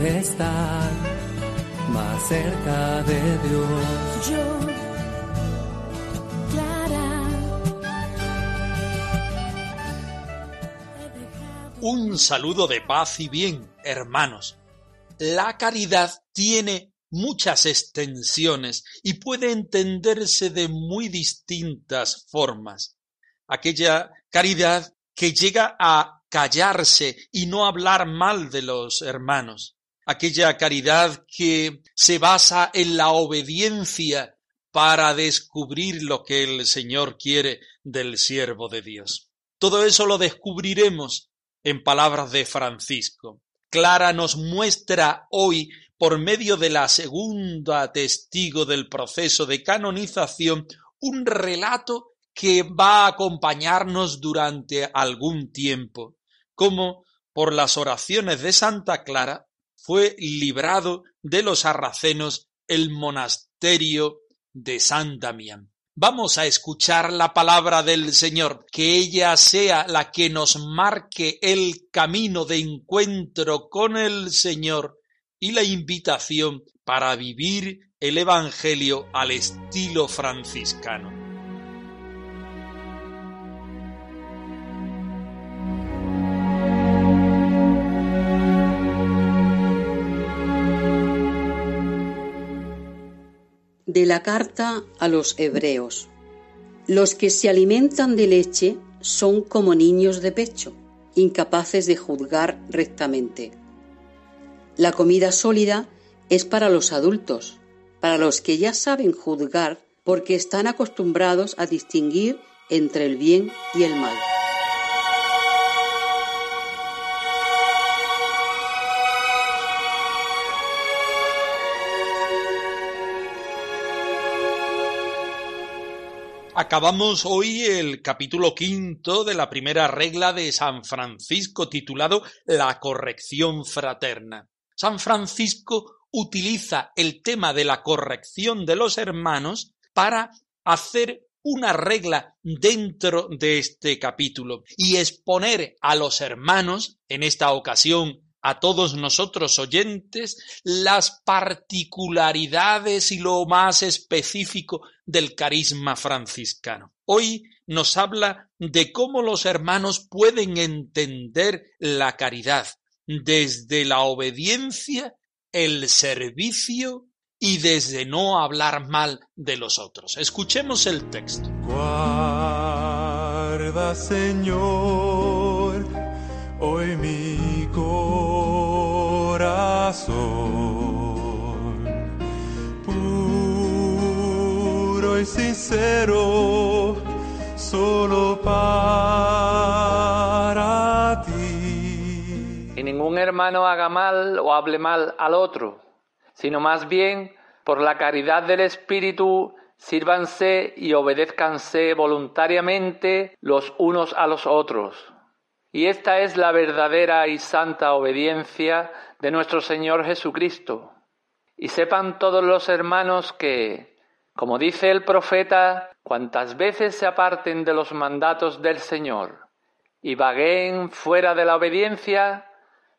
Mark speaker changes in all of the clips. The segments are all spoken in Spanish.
Speaker 1: Poder estar más cerca de Dios.
Speaker 2: Yo, Clara,
Speaker 3: Un saludo de paz y bien, hermanos. La caridad tiene muchas extensiones y puede entenderse de muy distintas formas. Aquella caridad que llega a callarse y no hablar mal de los hermanos. Aquella caridad que se basa en la obediencia para descubrir lo que el Señor quiere del siervo de Dios. Todo eso lo descubriremos en palabras de Francisco. Clara nos muestra hoy, por medio de la segunda testigo del proceso de canonización, un relato que va a acompañarnos durante algún tiempo, como por las oraciones de Santa Clara fue librado de los sarracenos el monasterio de San Damián. Vamos a escuchar la palabra del Señor, que ella sea la que nos marque el camino de encuentro con el Señor y la invitación para vivir el Evangelio al estilo franciscano.
Speaker 4: De la carta a los hebreos. Los que se alimentan de leche son como niños de pecho, incapaces de juzgar rectamente. La comida sólida es para los adultos, para los que ya saben juzgar porque están acostumbrados a distinguir entre el bien y el mal.
Speaker 3: Acabamos hoy el capítulo quinto de la primera regla de San Francisco titulado La corrección fraterna. San Francisco utiliza el tema de la corrección de los hermanos para hacer una regla dentro de este capítulo y exponer a los hermanos, en esta ocasión a todos nosotros oyentes, las particularidades y lo más específico del carisma franciscano. Hoy nos habla de cómo los hermanos pueden entender la caridad desde la obediencia, el servicio y desde no hablar mal de los otros. Escuchemos el texto.
Speaker 1: Guarda, Señor, hoy mi y para ti.
Speaker 5: Y ningún hermano haga mal o hable mal al otro, sino más bien por la caridad del Espíritu sírvanse y obedézcanse voluntariamente los unos a los otros. Y esta es la verdadera y santa obediencia de nuestro Señor Jesucristo. Y sepan todos los hermanos que, como dice el profeta, cuantas veces se aparten de los mandatos del Señor y vagueen fuera de la obediencia,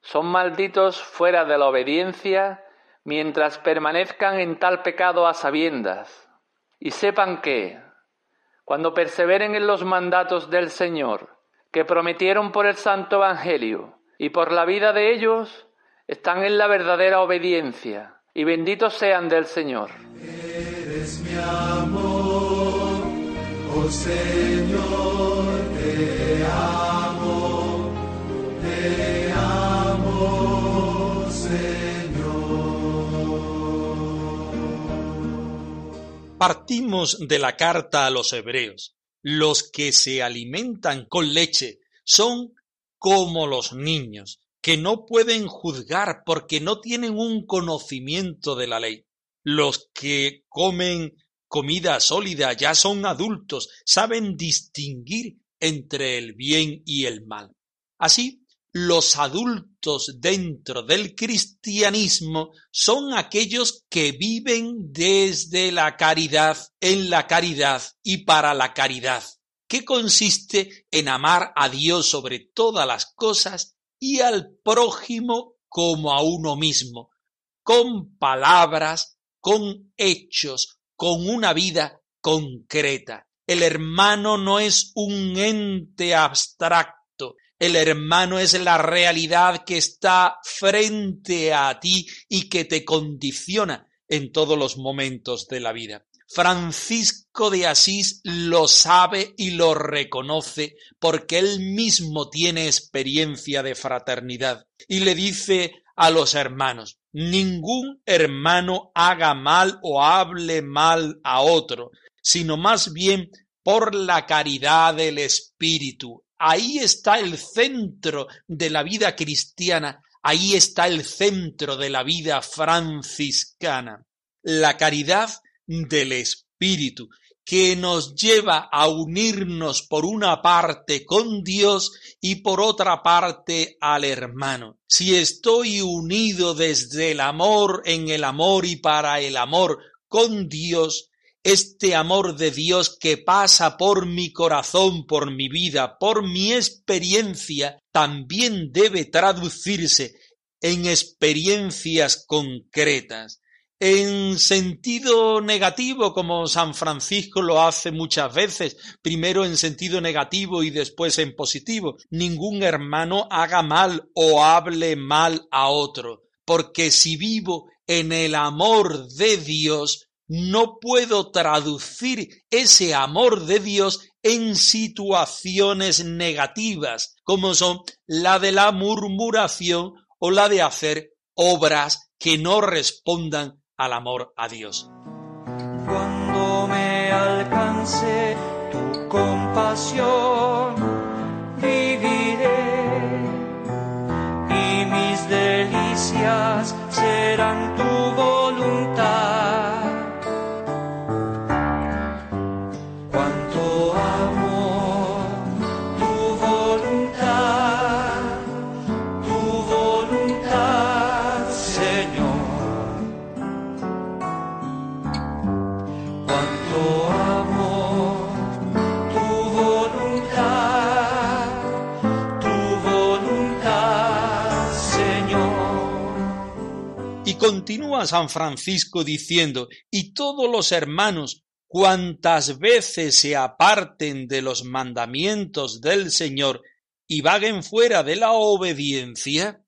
Speaker 5: son malditos fuera de la obediencia mientras permanezcan en tal pecado a sabiendas. Y sepan que, cuando perseveren en los mandatos del Señor, que prometieron por el Santo Evangelio y por la vida de ellos, están en la verdadera obediencia, y benditos sean del Señor.
Speaker 1: Eres mi amor, oh Señor, te amo, te amo, Señor.
Speaker 3: Partimos de la carta a los hebreos Los que se alimentan con leche son como los niños, que no pueden juzgar porque no tienen un conocimiento de la ley. Los que comen comida sólida ya son adultos, saben distinguir entre el bien y el mal. Así, los adultos dentro del cristianismo son aquellos que viven desde la caridad, en la caridad y para la caridad, que consiste en amar a Dios sobre todas las cosas y al prójimo como a uno mismo, con palabras, con hechos, con una vida concreta. El hermano no es un ente abstracto el hermano es la realidad que está frente a ti y que te condiciona en todos los momentos de la vida. Francisco de Asís lo sabe y lo reconoce porque él mismo tiene experiencia de fraternidad y le dice a los hermanos, ningún hermano haga mal o hable mal a otro, sino más bien por la caridad del Espíritu, Ahí está el centro de la vida cristiana, ahí está el centro de la vida franciscana, la caridad del Espíritu, que nos lleva a unirnos por una parte con Dios y por otra parte al hermano. Si estoy unido desde el amor en el amor y para el amor con Dios, este amor de Dios que pasa por mi corazón, por mi vida, por mi experiencia, también debe traducirse en experiencias concretas. En sentido negativo, como San Francisco lo hace muchas veces, primero en sentido negativo y después en positivo. Ningún hermano haga mal o hable mal a otro, porque si vivo en el amor de Dios, no puedo traducir ese amor de Dios en situaciones negativas, como son la de la murmuración o la de hacer obras que no respondan al amor a Dios.
Speaker 1: Cuando me alcance tu compasión, viviré y mis delicias serán tu voluntad.
Speaker 3: Continúa San Francisco diciendo, y todos los hermanos, cuantas veces se aparten de los mandamientos del Señor y vaguen fuera de la obediencia,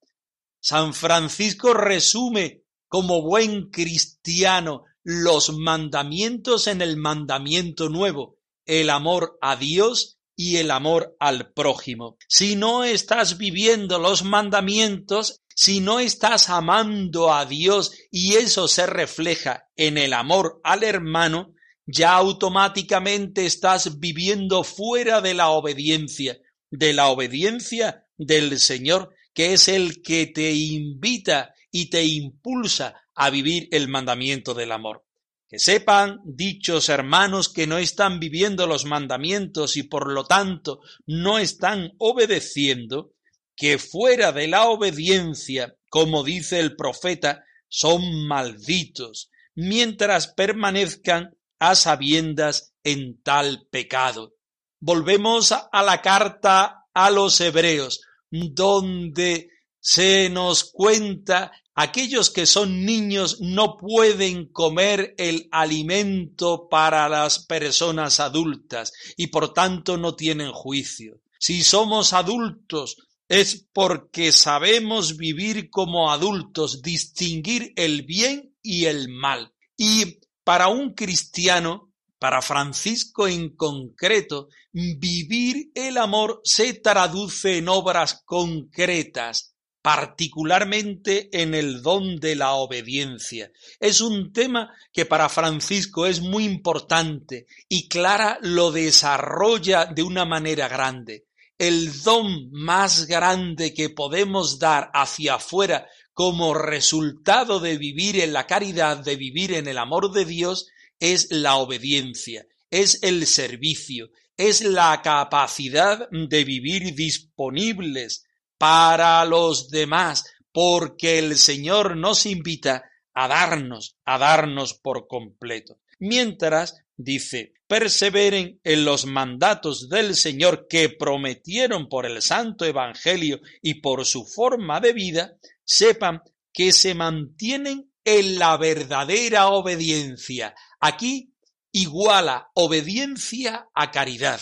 Speaker 3: San Francisco resume como buen cristiano los mandamientos en el mandamiento nuevo, el amor a Dios y el amor al prójimo. Si no estás viviendo los mandamientos, si no estás amando a Dios y eso se refleja en el amor al hermano, ya automáticamente estás viviendo fuera de la obediencia, de la obediencia del Señor, que es el que te invita y te impulsa a vivir el mandamiento del amor. Que sepan, dichos hermanos, que no están viviendo los mandamientos y por lo tanto no están obedeciendo, que fuera de la obediencia, como dice el profeta, son malditos, mientras permanezcan a sabiendas en tal pecado. Volvemos a la carta a los hebreos, donde se nos cuenta aquellos que son niños no pueden comer el alimento para las personas adultas y por tanto no tienen juicio. Si somos adultos es porque sabemos vivir como adultos, distinguir el bien y el mal. Y para un cristiano, para Francisco en concreto, vivir el amor se traduce en obras concretas, particularmente en el don de la obediencia. Es un tema que para Francisco es muy importante y Clara lo desarrolla de una manera grande. El don más grande que podemos dar hacia afuera como resultado de vivir en la caridad, de vivir en el amor de Dios, es la obediencia, es el servicio, es la capacidad de vivir disponibles para los demás, porque el Señor nos invita a darnos, a darnos por completo. Mientras, dice, perseveren en los mandatos del Señor que prometieron por el Santo Evangelio y por su forma de vida, sepan que se mantienen en la verdadera obediencia. Aquí iguala obediencia a caridad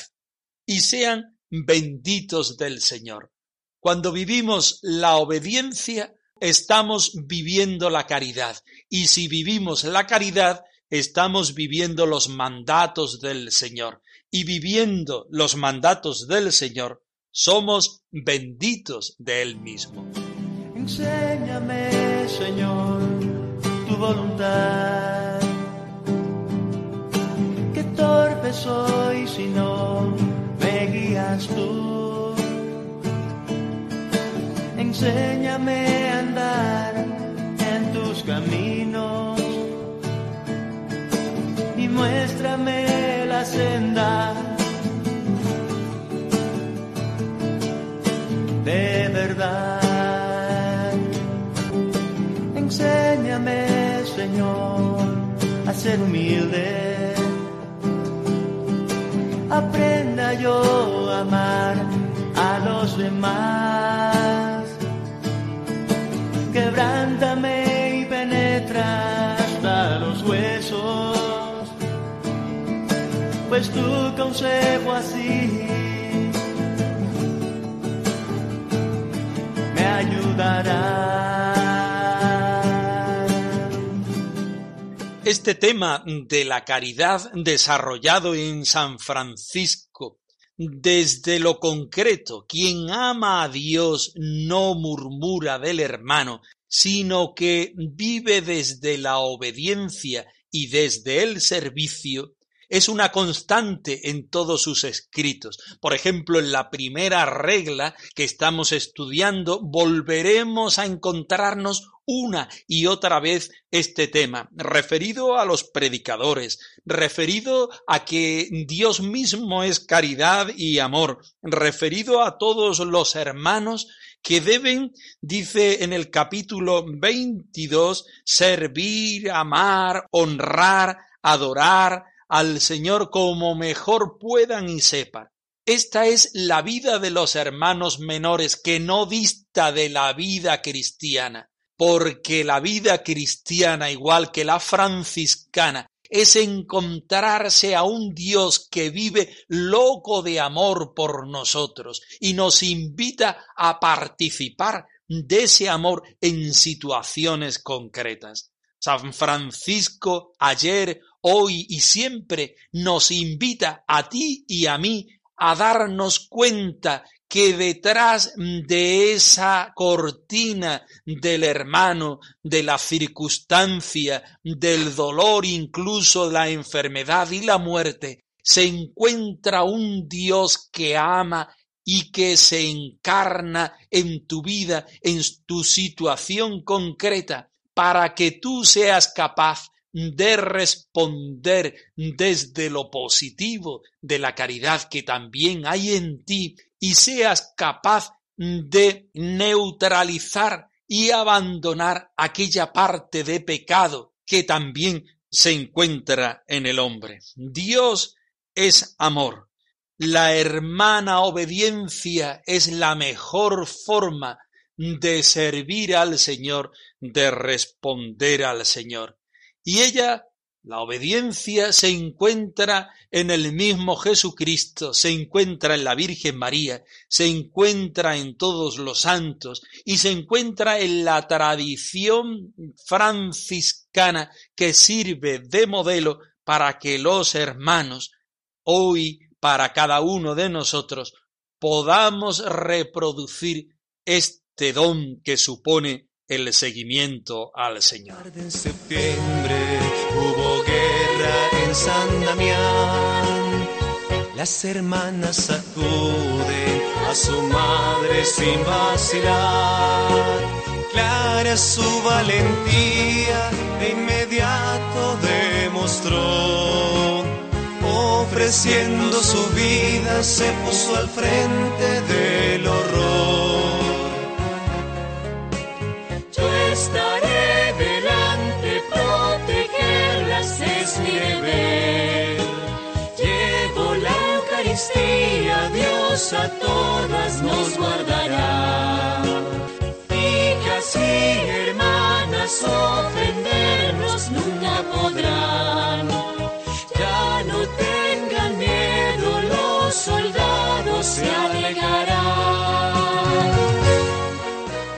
Speaker 3: y sean benditos del Señor. Cuando vivimos la obediencia, estamos viviendo la caridad y si vivimos la caridad, estamos viviendo los mandatos del Señor y viviendo los mandatos del Señor, somos benditos de Él mismo.
Speaker 1: Enséñame, Señor, tu voluntad. Qué torpe soy si no me guías tú. Enséñame a andar en tus caminos muéstrame la senda de verdad. Enséñame, Señor, a ser humilde. Aprenda yo a amar a los demás. Quebrántame Tu consejo así me ayudará.
Speaker 3: Este tema de la caridad desarrollado en San Francisco desde lo concreto, quien ama a Dios no murmura del hermano, sino que vive desde la obediencia y desde el servicio, es una constante en todos sus escritos. Por ejemplo, en la primera regla que estamos estudiando, volveremos a encontrarnos una y otra vez este tema, referido a los predicadores, referido a que Dios mismo es caridad y amor, referido a todos los hermanos que deben, dice en el capítulo 22, servir, amar, honrar, adorar al Señor como mejor puedan y sepan. Esta es la vida de los hermanos menores que no dista de la vida cristiana, porque la vida cristiana, igual que la franciscana, es encontrarse a un Dios que vive loco de amor por nosotros y nos invita a participar de ese amor en situaciones concretas. San Francisco ayer, hoy y siempre nos invita a ti y a mí a darnos cuenta que detrás de esa cortina del hermano, de la circunstancia, del dolor, incluso la enfermedad y la muerte, se encuentra un Dios que ama y que se encarna en tu vida, en tu situación concreta, para que tú seas capaz de responder desde lo positivo de la caridad que también hay en ti y seas capaz de neutralizar y abandonar aquella parte de pecado que también se encuentra en el hombre. Dios es amor. La hermana obediencia es la mejor forma de servir al Señor, de responder al Señor. Y ella, la obediencia, se encuentra en el mismo Jesucristo, se encuentra en la Virgen María, se encuentra en todos los santos y se encuentra en la tradición franciscana que sirve de modelo para que los hermanos, hoy para cada uno de nosotros, podamos reproducir este don que supone el seguimiento al Señor.
Speaker 2: en septiembre hubo guerra en San Damián. Las hermanas acuden a su madre sin vacilar. Clara su valentía de inmediato demostró. Ofreciendo su vida se puso al frente del horror.
Speaker 6: A todas nos guardará. Y hermanas, ofendernos nunca podrán. Ya no tengan miedo, los soldados se alejarán.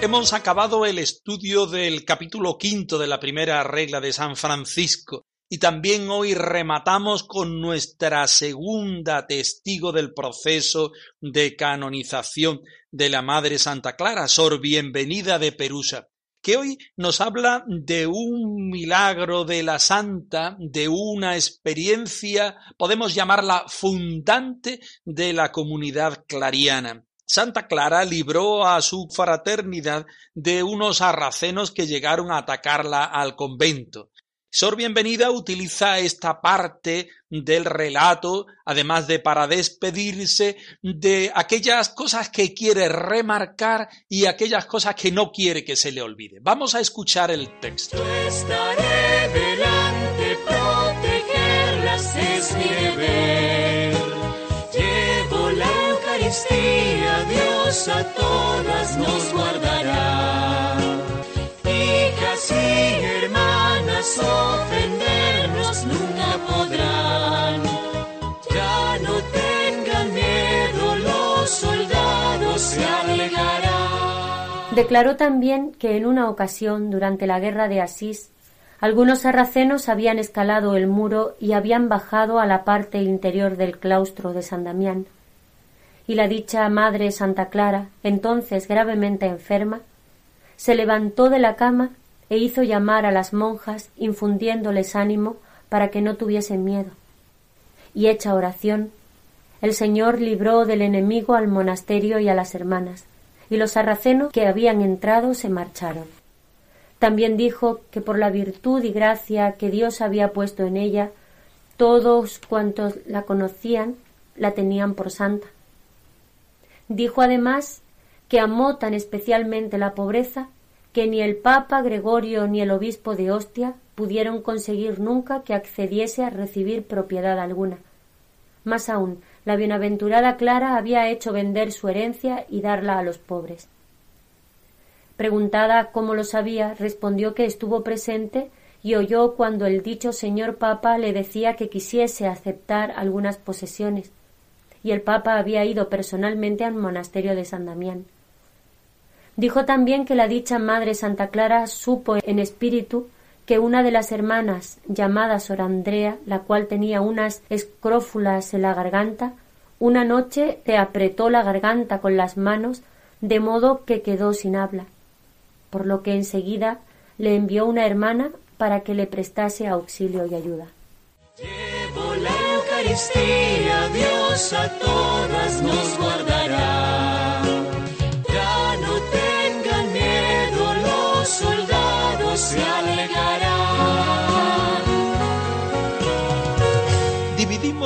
Speaker 3: Hemos acabado el estudio del capítulo quinto de la primera regla de San Francisco y también hoy rematamos con nuestra segunda testigo del proceso de canonización de la Madre Santa Clara, Sor Bienvenida de Perusa, que hoy nos habla de un milagro de la Santa, de una experiencia, podemos llamarla fundante de la comunidad clariana. Santa Clara libró a su fraternidad de unos sarracenos que llegaron a atacarla al convento. Sor Bienvenida utiliza esta parte del relato, además de para despedirse de aquellas cosas que quiere remarcar y aquellas cosas que no quiere que se le olvide. Vamos a escuchar el texto.
Speaker 6: Yo estaré delante, protegerlas es mi deber. Llevo la Eucaristía, Dios a todas nos guardará. Ya no tengan miedo, los soldados.
Speaker 7: Declaró también que en una ocasión, durante la guerra de Asís, algunos sarracenos habían escalado el muro y habían bajado a la parte interior del claustro de San Damián. Y la dicha madre Santa Clara, entonces gravemente enferma, se levantó de la cama e hizo llamar a las monjas, infundiéndoles ánimo para que no tuviesen miedo. Y hecha oración, el Señor libró del enemigo al monasterio y a las hermanas, y los sarracenos que habían entrado se marcharon. También dijo que por la virtud y gracia que Dios había puesto en ella, todos cuantos la conocían la tenían por santa. Dijo además que amó tan especialmente la pobreza que ni el Papa Gregorio ni el obispo de Ostia pudieron conseguir nunca que accediese a recibir propiedad alguna. Más aún, la bienaventurada Clara había hecho vender su herencia y darla a los pobres. Preguntada cómo lo sabía, respondió que estuvo presente y oyó cuando el dicho señor Papa le decía que quisiese aceptar algunas posesiones, y el Papa había ido personalmente al monasterio de San Damián. Dijo también que la dicha Madre Santa Clara supo en espíritu que una de las hermanas, llamada Sor Andrea, la cual tenía unas escrófulas en la garganta, una noche se apretó la garganta con las manos, de modo que quedó sin habla, por lo que enseguida le envió una hermana para que le prestase auxilio y ayuda.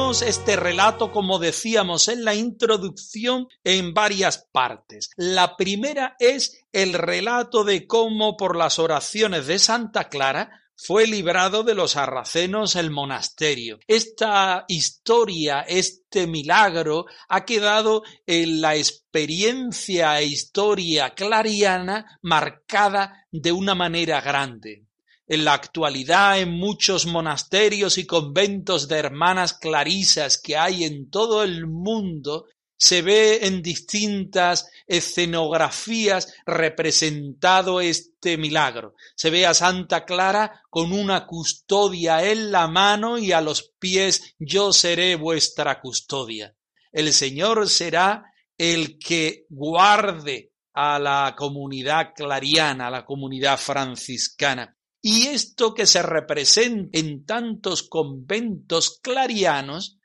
Speaker 3: Este relato, como decíamos en la introducción, en varias partes. La primera es el relato de cómo por las oraciones de Santa Clara fue librado de los sarracenos el monasterio. Esta historia, este milagro, ha quedado en la experiencia e historia clariana marcada de una manera grande. En la actualidad, en muchos monasterios y conventos de hermanas clarisas que hay en todo el mundo, se ve en distintas escenografías representado este milagro. Se ve a Santa Clara con una custodia en la mano y a los pies yo seré vuestra custodia. El Señor será el que guarde a la comunidad clariana, a la comunidad franciscana. Y esto que se representa en tantos conventos clarianos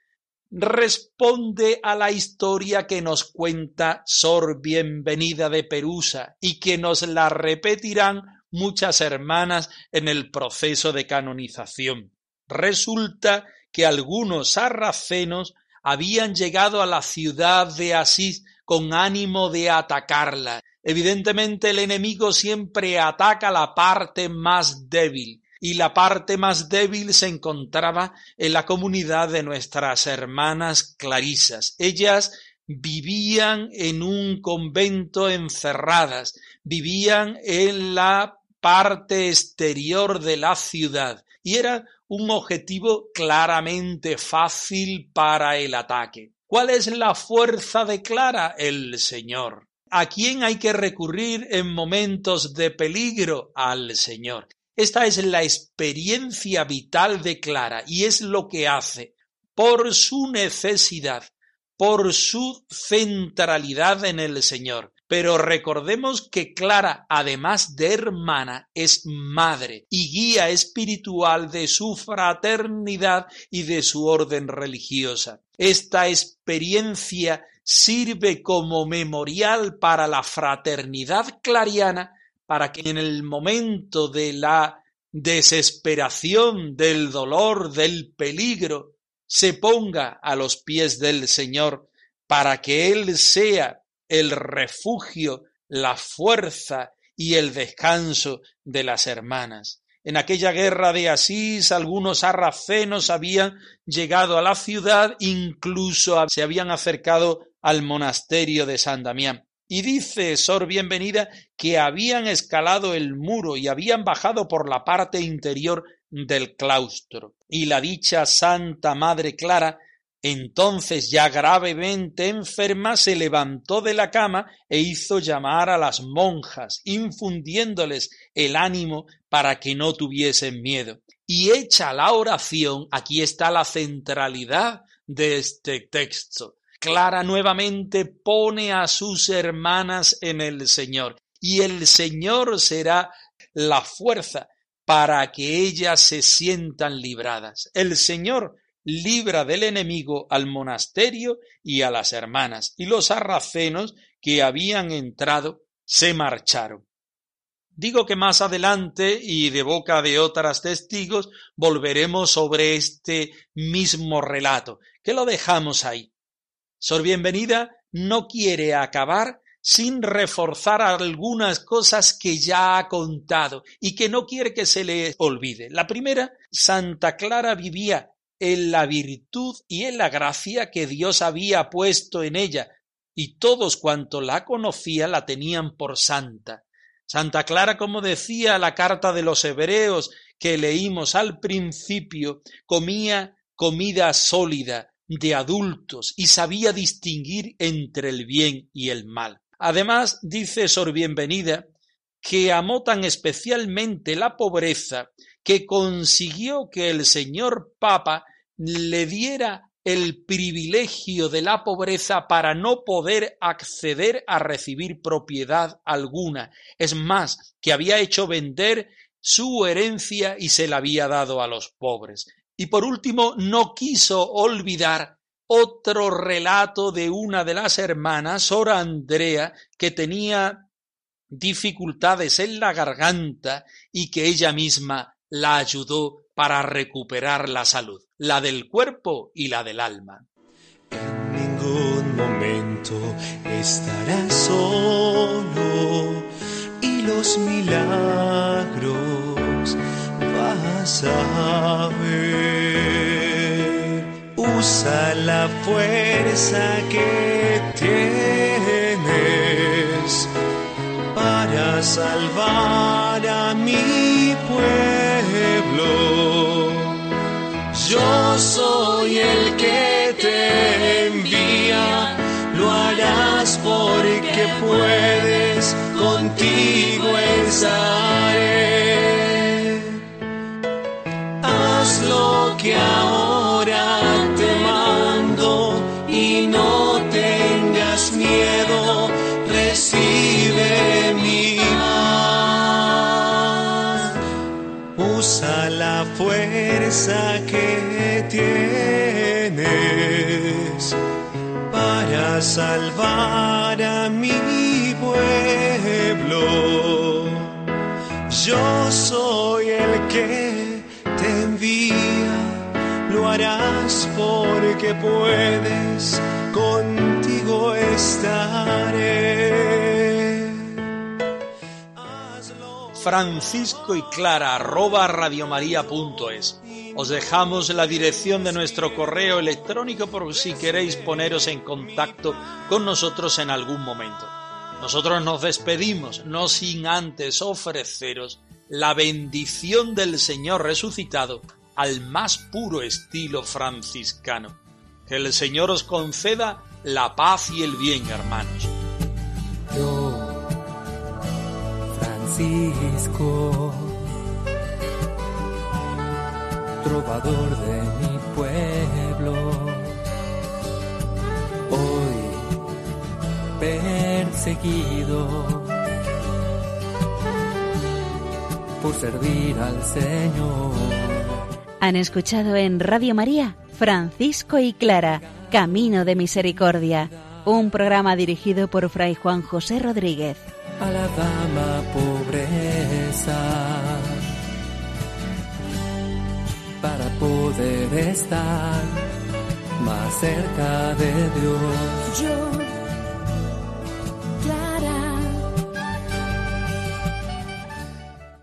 Speaker 3: responde a la historia que nos cuenta Sor Bienvenida de Perusa y que nos la repetirán muchas hermanas en el proceso de canonización. Resulta que algunos sarracenos habían llegado a la ciudad de Asís con ánimo de atacarla. Evidentemente el enemigo siempre ataca la parte más débil y la parte más débil se encontraba en la comunidad de nuestras hermanas clarisas. Ellas vivían en un convento encerradas, vivían en la parte exterior de la ciudad y era un objetivo claramente fácil para el ataque. ¿Cuál es la fuerza de Clara? El Señor. ¿A quién hay que recurrir en momentos de peligro? Al Señor. Esta es la experiencia vital de Clara y es lo que hace por su necesidad, por su centralidad en el Señor. Pero recordemos que Clara, además de hermana, es madre y guía espiritual de su fraternidad y de su orden religiosa. Esta experiencia sirve como memorial para la fraternidad clariana, para que en el momento de la desesperación, del dolor, del peligro, se ponga a los pies del Señor, para que Él sea el refugio, la fuerza y el descanso de las hermanas. En aquella guerra de Asís, algunos sarracenos habían llegado a la ciudad, incluso se habían acercado al monasterio de San Damián. Y dice Sor Bienvenida que habían escalado el muro y habían bajado por la parte interior del claustro. Y la dicha Santa Madre Clara entonces, ya gravemente enferma, se levantó de la cama e hizo llamar a las monjas, infundiéndoles el ánimo para que no tuviesen miedo. Y hecha la oración, aquí está la centralidad de este texto. Clara nuevamente pone a sus hermanas en el Señor, y el Señor será la fuerza para que ellas se sientan libradas. El Señor libra del enemigo al monasterio y a las hermanas, y los sarracenos que habían entrado se marcharon. Digo que más adelante, y de boca de otras testigos, volveremos sobre este mismo relato, que lo dejamos ahí. Sor Bienvenida no quiere acabar sin reforzar algunas cosas que ya ha contado y que no quiere que se le olvide. La primera, Santa Clara vivía en la virtud y en la gracia que Dios había puesto en ella, y todos cuanto la conocían la tenían por santa. Santa Clara, como decía la carta de los hebreos que leímos al principio, comía comida sólida de adultos y sabía distinguir entre el bien y el mal. Además, dice Sor Bienvenida, que amó tan especialmente la pobreza que consiguió que el señor Papa le diera el privilegio de la pobreza para no poder acceder a recibir propiedad alguna. Es más, que había hecho vender su herencia y se la había dado a los pobres. Y por último, no quiso olvidar otro relato de una de las hermanas, Sora Andrea, que tenía dificultades en la garganta y que ella misma la ayudó para recuperar la salud, la del cuerpo y la del alma.
Speaker 2: En ningún momento estarás solo y los milagros ver. Usa la fuerza que tienes para salvar a mi pueblo yo soy el que te envía, lo harás porque puedes, contigo estaré. que ahora te mando y no tengas miedo, recibe mi paz. Usa la fuerza que tienes para salvar a mi pueblo. Yo soy el que porque puedes, contigo estaré.
Speaker 3: Francisco y Clara arroba radiomaria.es. Os dejamos la dirección de nuestro correo electrónico por si queréis poneros en contacto con nosotros en algún momento. Nosotros nos despedimos, no sin antes ofreceros la bendición del Señor resucitado al más puro estilo franciscano. Que el Señor os conceda la paz y el bien, hermanos.
Speaker 8: Yo, Francisco, trovador de mi pueblo, hoy perseguido por servir al Señor.
Speaker 9: Han escuchado en Radio María Francisco y Clara, Camino de Misericordia, un programa dirigido por Fray Juan José Rodríguez.
Speaker 8: A la dama pobreza, para poder estar más cerca de Dios.